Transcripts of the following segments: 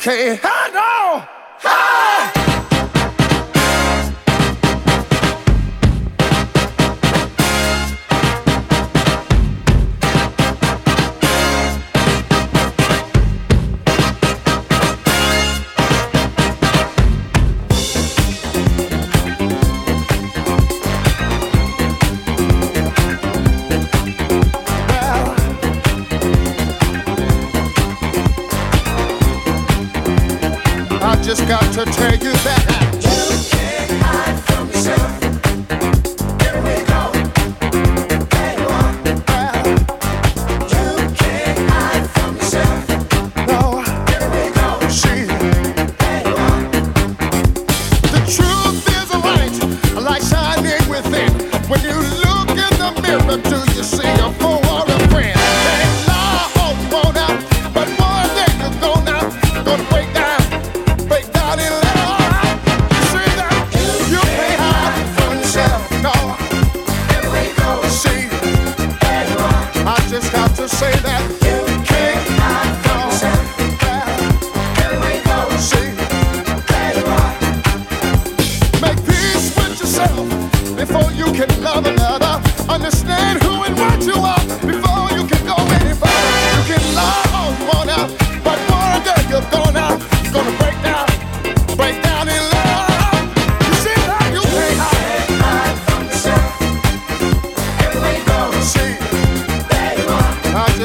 can't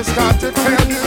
just got to tell you,